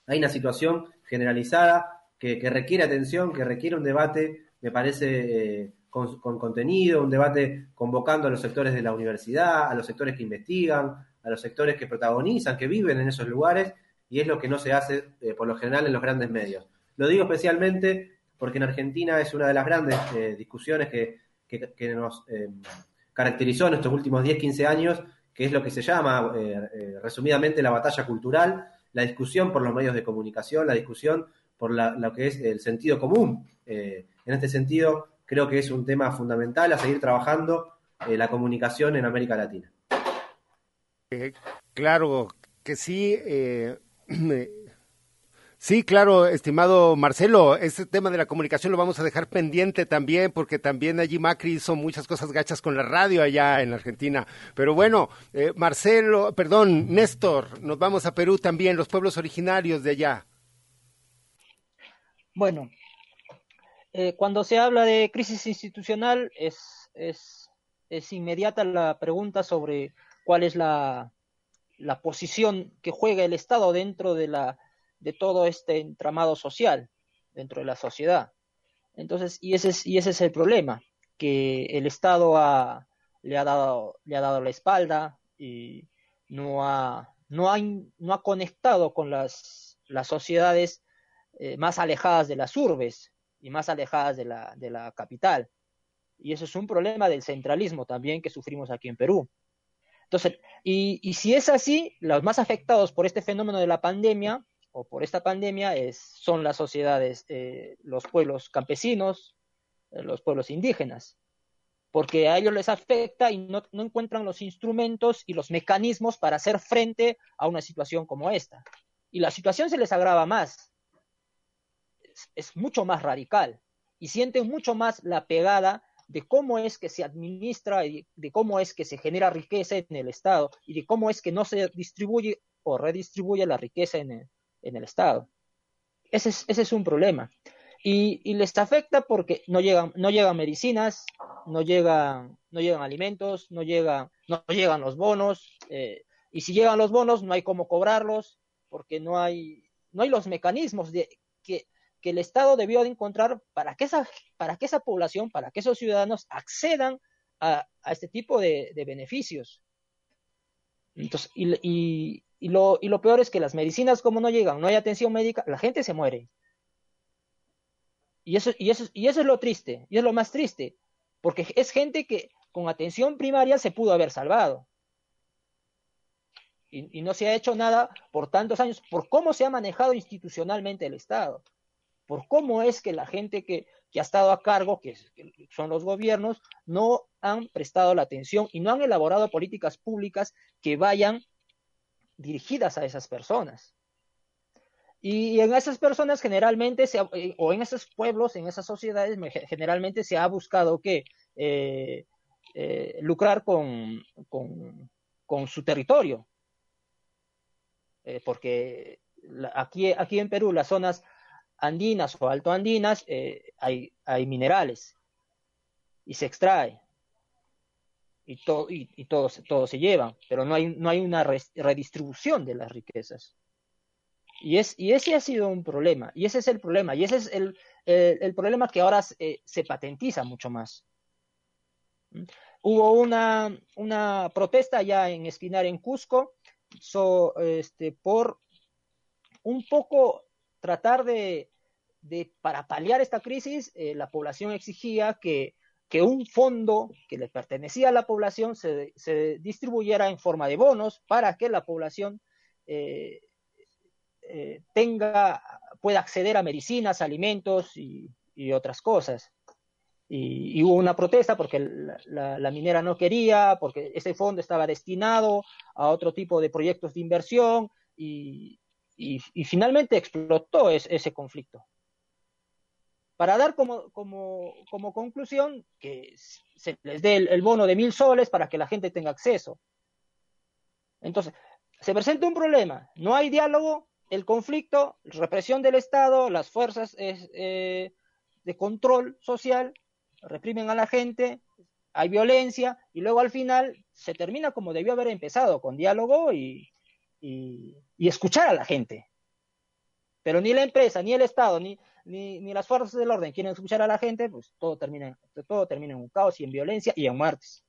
S5: hay una situación generalizada que, requiere atención, que requiere un debate, me parece, eh, con, contenido, un debate convocando a los sectores de la universidad, a los sectores que investigan, a los sectores que protagonizan, que viven en esos lugares, y es lo que no se hace por lo general en los grandes medios. Lo digo especialmente porque en Argentina es una de las grandes eh, discusiones que, nos eh, caracterizó en estos últimos 10, 15 años, que es lo que se llama, eh, resumidamente, la batalla cultural, la discusión por los medios de comunicación, la discusión por lo que es el sentido común. en este sentido, creo que es un tema fundamental a seguir trabajando la comunicación en América Latina.
S1: claro que sí. Sí, claro, estimado Marcelo, este tema de la comunicación lo vamos a dejar pendiente también, porque también allí Macri hizo muchas cosas gachas con la radio allá en Argentina. Pero bueno, eh, Marcelo, perdón, Néstor, nos vamos a Perú también, los pueblos originarios de allá.
S6: Bueno, eh, cuando se habla de crisis institucional es, es, es inmediata la pregunta sobre cuál es la, la posición que juega el Estado dentro de, la, de todo este entramado social, dentro de la sociedad. Entonces, y ese es, y ese es el problema, que el Estado ha, le, ha dado, le ha dado la espalda y no ha, no ha, no ha conectado con las, las sociedades eh, más alejadas de las urbes y más alejadas de la, de la capital. Y eso es un problema del centralismo también que sufrimos aquí en Perú. Entonces, y, y, si es así, los más afectados por este fenómeno de la pandemia o por esta pandemia es, son las sociedades, eh, los pueblos campesinos, eh, los pueblos indígenas, porque a ellos les afecta y no, no, encuentran los instrumentos y los mecanismos para hacer frente a una situación como esta. Y la situación se les agrava más, es, mucho más radical y sienten mucho más la pegada de cómo es que se administra y de cómo es que se genera riqueza en el Estado y de cómo es que no se distribuye o redistribuye la riqueza en el, en el Estado. Ese es, ese es un problema. Y, y, les afecta porque no llegan, no llegan medicinas, no llegan, no llegan alimentos, no llegan, no llegan los bonos, eh, y si llegan los bonos no hay cómo cobrarlos, porque no hay, no hay los mecanismos de que que el Estado debió de encontrar para que esa, para que esa población, para que esos ciudadanos accedan a, a este tipo de, de, beneficios. Entonces, y, y, y, lo, y lo peor es que las medicinas, como no llegan, no hay atención médica, la gente se muere. Y eso, y, eso, y eso es lo triste, y es lo más triste, porque es gente que con atención primaria se pudo haber salvado. Y, y, no se ha hecho nada por tantos años, por cómo se ha manejado institucionalmente el Estado por cómo es que la gente que, que ha estado a cargo, que, que, son los gobiernos, no han prestado la atención y no han elaborado políticas públicas que vayan dirigidas a esas personas. Y en esas personas generalmente, se, eh, o en esos pueblos, en esas sociedades, generalmente se ha buscado que eh, eh, lucrar con, con, su territorio. Eh, porque aquí, aquí en Perú las zonas andinas o altoandinas hay, hay minerales y se extrae y, to, y, y todo, todo, se lleva, pero no hay, no hay una redistribución de las riquezas. Y, es, y ese ha sido un problema, y ese es el problema, y ese es el, el, problema que ahora eh, se patentiza mucho más. Hubo una, una protesta ya en Espinar, en Cusco, so, este, por un poco tratar de, de para paliar esta crisis, eh, la población exigía que, que, un fondo que le pertenecía a la población se, se, distribuyera en forma de bonos para que la población eh, eh, tenga, pueda acceder a medicinas, alimentos y, otras cosas. Y, hubo una protesta porque la, minera no quería, porque ese fondo estaba destinado a otro tipo de proyectos de inversión y, y, finalmente explotó es, ese conflicto. Para dar como, como, como, conclusión que se les dé el, bono de mil soles para que la gente tenga acceso. Entonces, se presenta un problema, no hay diálogo, el conflicto, represión del Estado, las fuerzas eh, de control social reprimen a la gente, hay violencia y luego al final se termina como debió haber empezado, con diálogo y, y, y, escuchar a la gente. Pero ni la empresa, ni el Estado, ni, ni, ni, las fuerzas del orden quieren escuchar a la gente, pues todo termina, todo termina en un caos y en violencia y en muertes.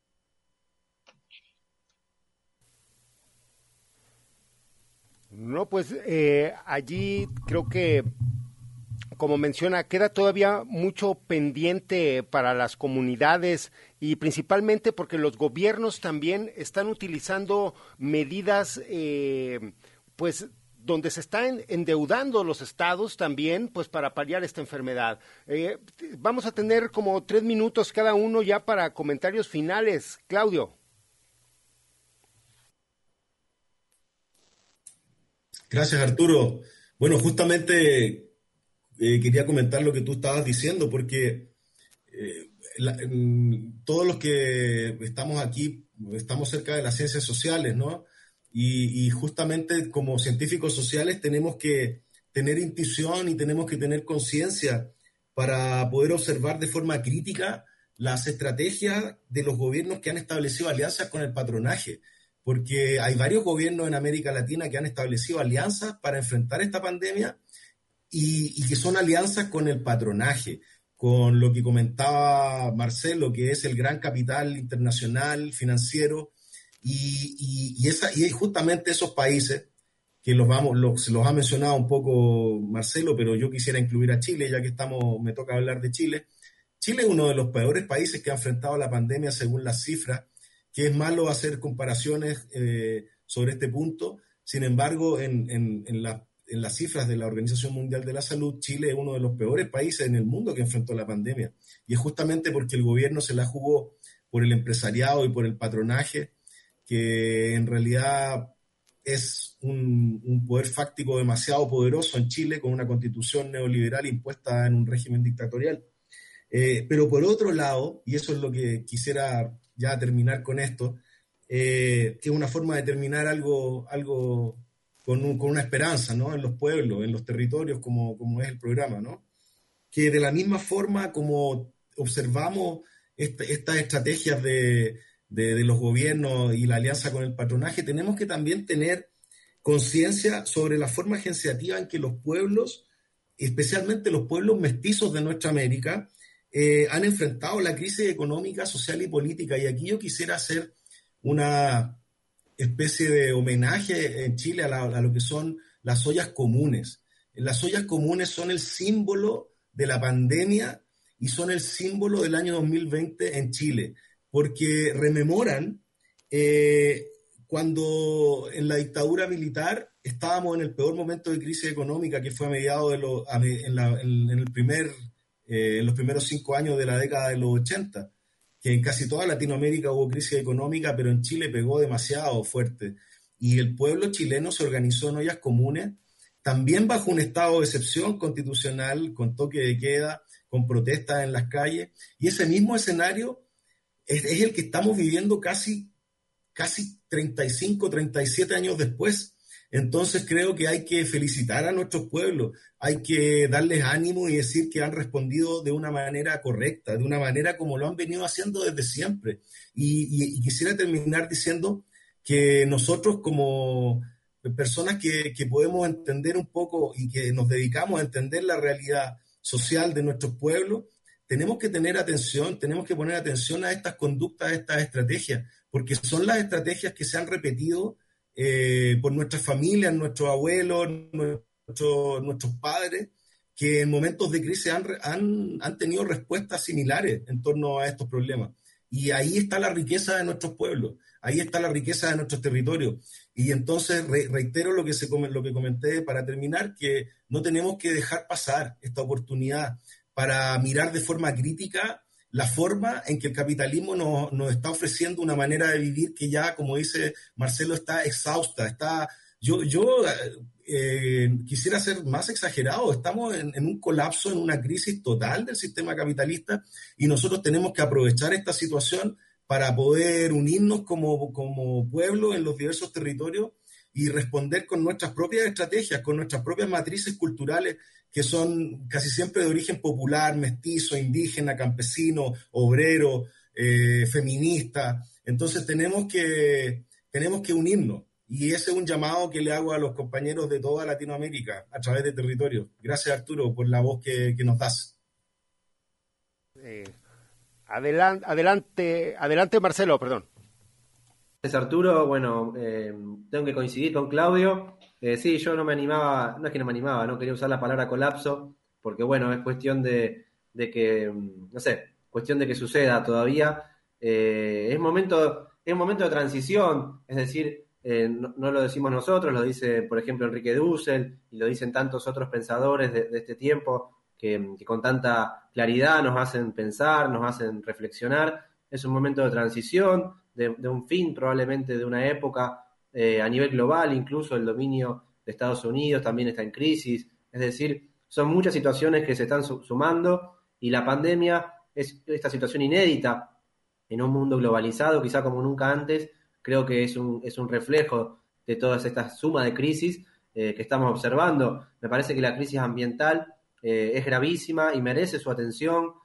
S1: No, pues eh, allí creo que como menciona, queda todavía mucho pendiente para las comunidades y principalmente porque los gobiernos también están utilizando medidas, eh, pues donde se están endeudando los estados también, pues para paliar esta enfermedad. Eh, vamos a tener como tres minutos cada uno ya para comentarios finales. Claudio.
S4: Gracias, Arturo. Bueno, justamente eh, quería comentar lo que tú estabas diciendo, porque eh, la, todos los que estamos aquí estamos cerca de las ciencias sociales, ¿no? Y, y, justamente como científicos sociales tenemos que tener intuición y tenemos que tener conciencia para poder observar de forma crítica las estrategias de los gobiernos que han establecido alianzas con el patronaje. porque hay varios gobiernos en América Latina que han establecido alianzas para enfrentar esta pandemia y, y que son alianzas con el patronaje, con lo que comentaba Marcelo, que es el gran capital internacional financiero, y, y, esa, y justamente esos países, que los, vamos, los, los ha mencionado un poco Marcelo, pero yo quisiera incluir a Chile, ya que estamos, me toca hablar de Chile. Chile es uno de los peores países que ha enfrentado la pandemia según las cifras, que es malo hacer comparaciones eh, sobre este punto. Sin embargo, en, en, en la en las cifras de la Organización Mundial de la Salud, Chile es uno de los peores países en el mundo que enfrentó la pandemia. Y es justamente porque el gobierno se la jugó por el empresariado y por el patronaje, que en realidad es un, poder fáctico demasiado poderoso en Chile con una constitución neoliberal impuesta en un régimen dictatorial. Eh, pero por otro lado, y eso es lo que quisiera ya terminar con esto, eh, que es una forma de terminar algo, algo con, una esperanza ¿no? en los pueblos, en los territorios, como, como es el programa, ¿no? que de la misma forma como observamos estas estrategias de, de, los gobiernos y la alianza con el patronaje, tenemos que también tener conciencia sobre la forma agenciativa en que los pueblos, especialmente los pueblos mestizos de nuestra América, eh, han enfrentado la crisis económica, social y política. Y aquí yo quisiera hacer una, especie de homenaje en Chile a, lo que son las ollas comunes. Las ollas comunes son el símbolo de la pandemia y son el símbolo del año 2020 en Chile, porque rememoran eh, cuando en la dictadura militar estábamos en el peor momento de crisis económica, que fue a mediados de los, en, el primer, eh, en los primeros cinco años de la década de los 80 que en casi toda Latinoamérica hubo crisis económica, pero en Chile pegó demasiado fuerte. Y el pueblo chileno se organizó en ollas comunes, también bajo un estado de excepción constitucional, con toque de queda, con protestas en las calles. Y ese mismo escenario es, el que estamos viviendo casi, casi 35, 37 años después entonces creo que hay que felicitar a nuestros pueblos, hay que darles ánimo y decir que han respondido de una manera correcta, de una manera como lo han venido haciendo desde siempre. Y, quisiera terminar diciendo que nosotros como personas que, que podemos entender un poco y que nos dedicamos a entender la realidad social de nuestros pueblos, tenemos que tener atención, tenemos que poner atención a estas conductas, a estas estrategias, porque son las estrategias que se han repetido eh, por nuestras familias, nuestros abuelos, nuestros padres, que en momentos de crisis han, tenido respuestas similares en torno a estos problemas. Y ahí está la riqueza de nuestros pueblos, ahí está la riqueza de nuestros territorios. Y entonces reitero lo que, se, lo que comenté para terminar, que no tenemos que dejar pasar esta oportunidad para mirar de forma crítica la forma en que el capitalismo nos, está ofreciendo una manera de vivir que ya, como dice Marcelo, está exhausta, está... Yo, yo eh, quisiera ser más exagerado, estamos en, un colapso, en una crisis total del sistema capitalista y nosotros tenemos que aprovechar esta situación para poder unirnos como, como pueblo en los diversos territorios y responder con nuestras propias estrategias, con nuestras propias matrices culturales que son casi siempre de origen popular, mestizo, indígena, campesino, obrero, eh, feminista. Entonces tenemos que, tenemos que unirnos. Y ese es un llamado que le hago a los compañeros de toda Latinoamérica a través de territorio. Gracias Arturo por la voz que, nos das.
S1: Eh, adelante, adelante, adelante Marcelo, perdón.
S5: Arturo, bueno, eh, tengo que coincidir con Claudio. Eh, sí, yo no me animaba, no es que no me animaba, no quería usar la palabra colapso, porque bueno, es cuestión de, que, mm, no sé, cuestión de que suceda todavía. Eh, es, momento, es momento de transición, es decir, no, lo decimos nosotros, lo dice, por ejemplo, Enrique Dussel y lo dicen tantos otros pensadores de, este tiempo que, con tanta claridad nos hacen pensar, nos hacen reflexionar. Es un momento de transición, de un fin probablemente de una época eh, a nivel global, incluso el dominio de Estados Unidos también está en crisis. Es decir, son muchas situaciones que se están sumando y la pandemia es esta situación inédita en un mundo globalizado, quizá como nunca antes. Creo que es un, es un reflejo de todas estas sumas de crisis eh, que estamos observando. Me parece que la crisis ambiental eh, es gravísima y merece su atención.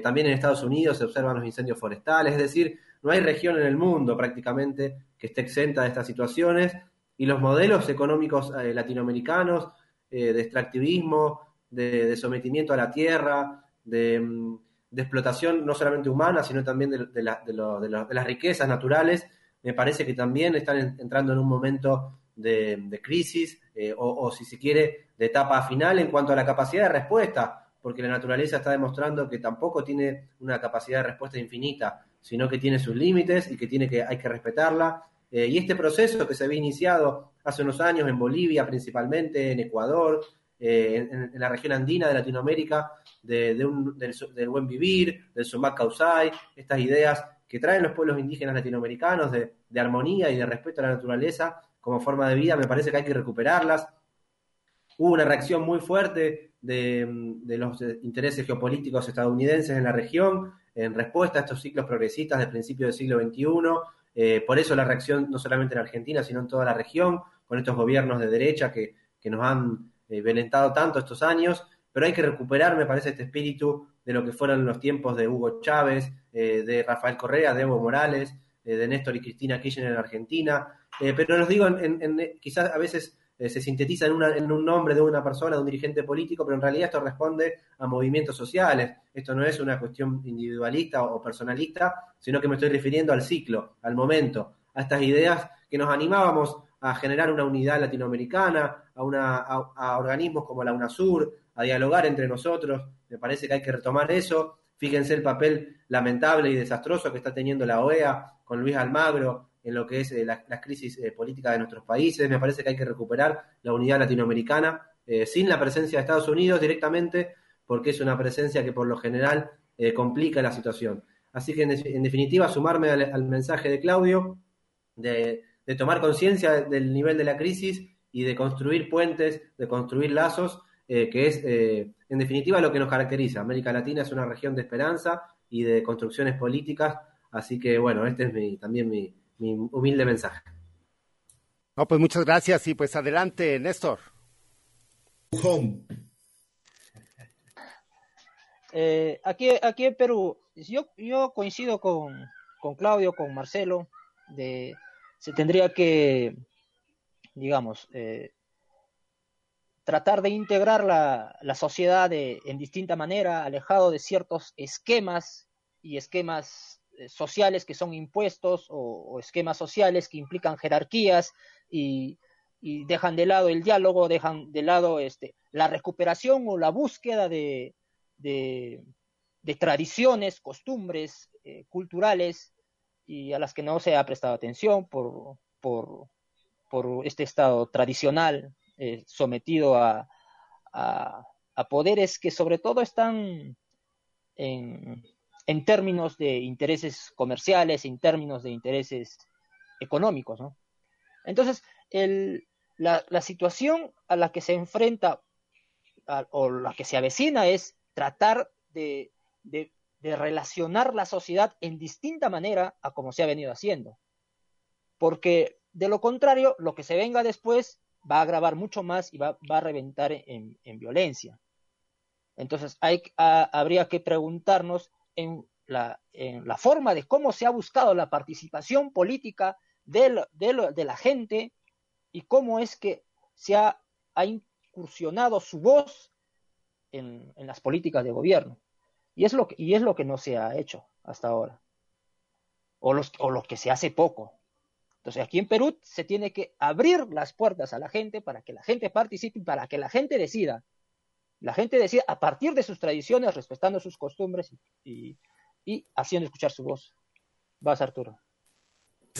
S5: también en Estados Unidos se observan los incendios forestales, es decir, no hay región en el mundo prácticamente que esté exenta de estas situaciones. Y los modelos económicos eh, latinoamericanos eh, de extractivismo, de, sometimiento a la tierra, de, mm, explotación no solamente humana, sino también de, las riquezas naturales, me parece que también están entrando en un momento de, crisis eh, o, si se quiere, de etapa final en cuanto a la capacidad de respuesta, porque la naturaleza está demostrando que tampoco tiene una capacidad de respuesta infinita, sino que tiene sus límites y que, tiene que hay que respetarla eh, y este proceso que se había iniciado hace unos años en Bolivia principalmente, en Ecuador, eh, en, la región andina de Latinoamérica, del, buen vivir, del Sumac Causay, estas ideas que traen los pueblos indígenas latinoamericanos de, armonía y de respeto a la naturaleza como forma de vida, me parece que hay que recuperarlas. Hubo una reacción muy fuerte de los intereses geopolíticos estadounidenses en la región en respuesta a estos ciclos progresistas del principio del siglo XXI, eh, por eso la reacción no solamente en Argentina, sino en toda la región, con estos gobiernos de derecha que, nos han eh, violentado tanto estos años, pero hay que recuperar, me parece, este espíritu de lo que fueron los tiempos de Hugo Chávez, eh, de Rafael Correa, de Evo Morales, de Néstor y Cristina Kirchner en Argentina. pero los digo, en, quizás a veces eh, se sintetiza en, en, un nombre de una persona, de un dirigente político, pero en realidad esto responde a movimientos sociales. Esto no es una cuestión individualista o personalista, sino que me estoy refiriendo al ciclo, al momento, a estas ideas que nos animábamos a generar una unidad latinoamericana, a, una, a, organismos como la UNASUR, a dialogar entre nosotros. Me parece que hay que retomar eso. Fíjense el papel lamentable y desastroso que está teniendo la OEA con Luis Almagro, en lo que es eh, la, crisis eh, política de nuestros países. Me parece que hay que recuperar la unidad latinoamericana eh, sin la presencia de Estados Unidos directamente, porque es una presencia que por lo general complica la situación. Así que, en, definitiva, sumarme al, mensaje de Claudio de, tomar conciencia del nivel de la crisis y de construir puentes, de construir lazos, que es, en definitiva, lo que nos caracteriza. América Latina es una región de esperanza y de construcciones políticas. Así que, bueno, este es también mi, mi humilde mensaje.
S1: No, pues muchas gracias y pues adelante, Néstor.
S6: Eh, aquí, aquí en Perú, yo, yo coincido con, Claudio, con Marcelo, de se tendría que, digamos, eh, tratar de integrar la, la sociedad en distinta manera, alejado de ciertos esquemas y esquemas sociales que son impuestos o, esquemas sociales que implican jerarquías y, dejan de lado el diálogo, dejan de lado este, la recuperación o la búsqueda de, de, tradiciones, costumbres eh, culturales y a las que no se ha prestado atención por, por, por este Estado tradicional eh, sometido a, a, a poderes que sobre todo están en, en términos de intereses comerciales, en términos de intereses económicos. ¿no? Entonces, la, situación a la que se enfrenta o la que se avecina es tratar de, relacionar la sociedad en distinta manera a como se ha venido haciendo. Porque de lo contrario, lo que se venga después va a agravar mucho más y va, a reventar en, violencia. Entonces, hay, habría que preguntarnos en la, en la forma de cómo se ha buscado la participación política de, de, la gente y cómo es que se ha, ha incursionado su voz en, en, las políticas de gobierno. Y es, lo que, y es lo que no se ha hecho hasta ahora. O, los, o lo que se hace poco. Entonces aquí en Perú se tiene que abrir las puertas a la gente para que la gente participe, para que la gente decida la gente decía, a partir de sus tradiciones, respetando sus costumbres y, haciendo escuchar su voz. Vas, Arturo.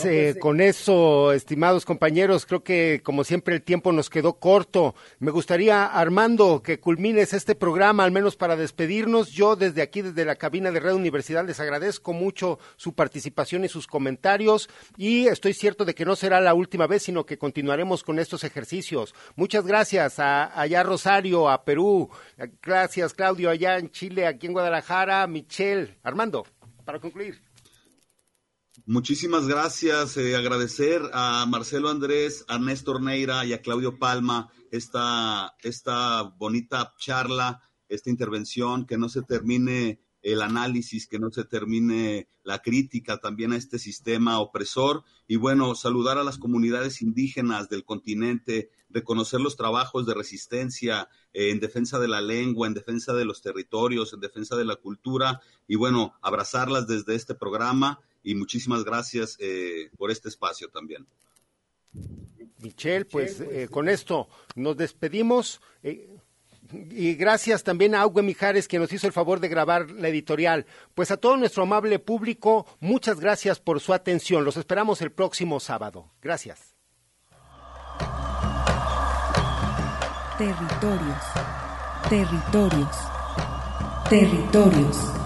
S1: Pues, con eso, estimados compañeros, creo que como siempre el tiempo nos quedó corto. Me gustaría, Armando, que culmines este programa, al menos para despedirnos. Yo desde aquí, desde la cabina de Red Universidad, les agradezco mucho su participación y sus comentarios y estoy cierto de que no será la última vez, sino que continuaremos con estos ejercicios. Muchas gracias a allá Rosario, a Perú. Gracias, Claudio, allá en Chile, aquí en Guadalajara, Michelle. Armando, para concluir.
S7: Muchísimas gracias. Eh, agradecer a Marcelo Andrés, a Néstor Neira y a Claudio Palma esta, esta bonita charla, esta intervención, que no se termine el análisis, que no se termine la crítica también a este sistema opresor y bueno, saludar a las comunidades indígenas del continente, reconocer los trabajos de resistencia eh, en defensa de la lengua, en defensa de los territorios, en defensa de la cultura y bueno, abrazarlas desde este programa y muchísimas gracias eh, por este espacio también.
S1: Michelle, pues, eh, con esto nos despedimos. Y gracias también a Augue Mijares, que nos hizo el favor de grabar la editorial. Pues a todo nuestro amable público, muchas gracias por su atención. Los esperamos el próximo sábado. Gracias.
S2: Territorios. Territorios. Territorios.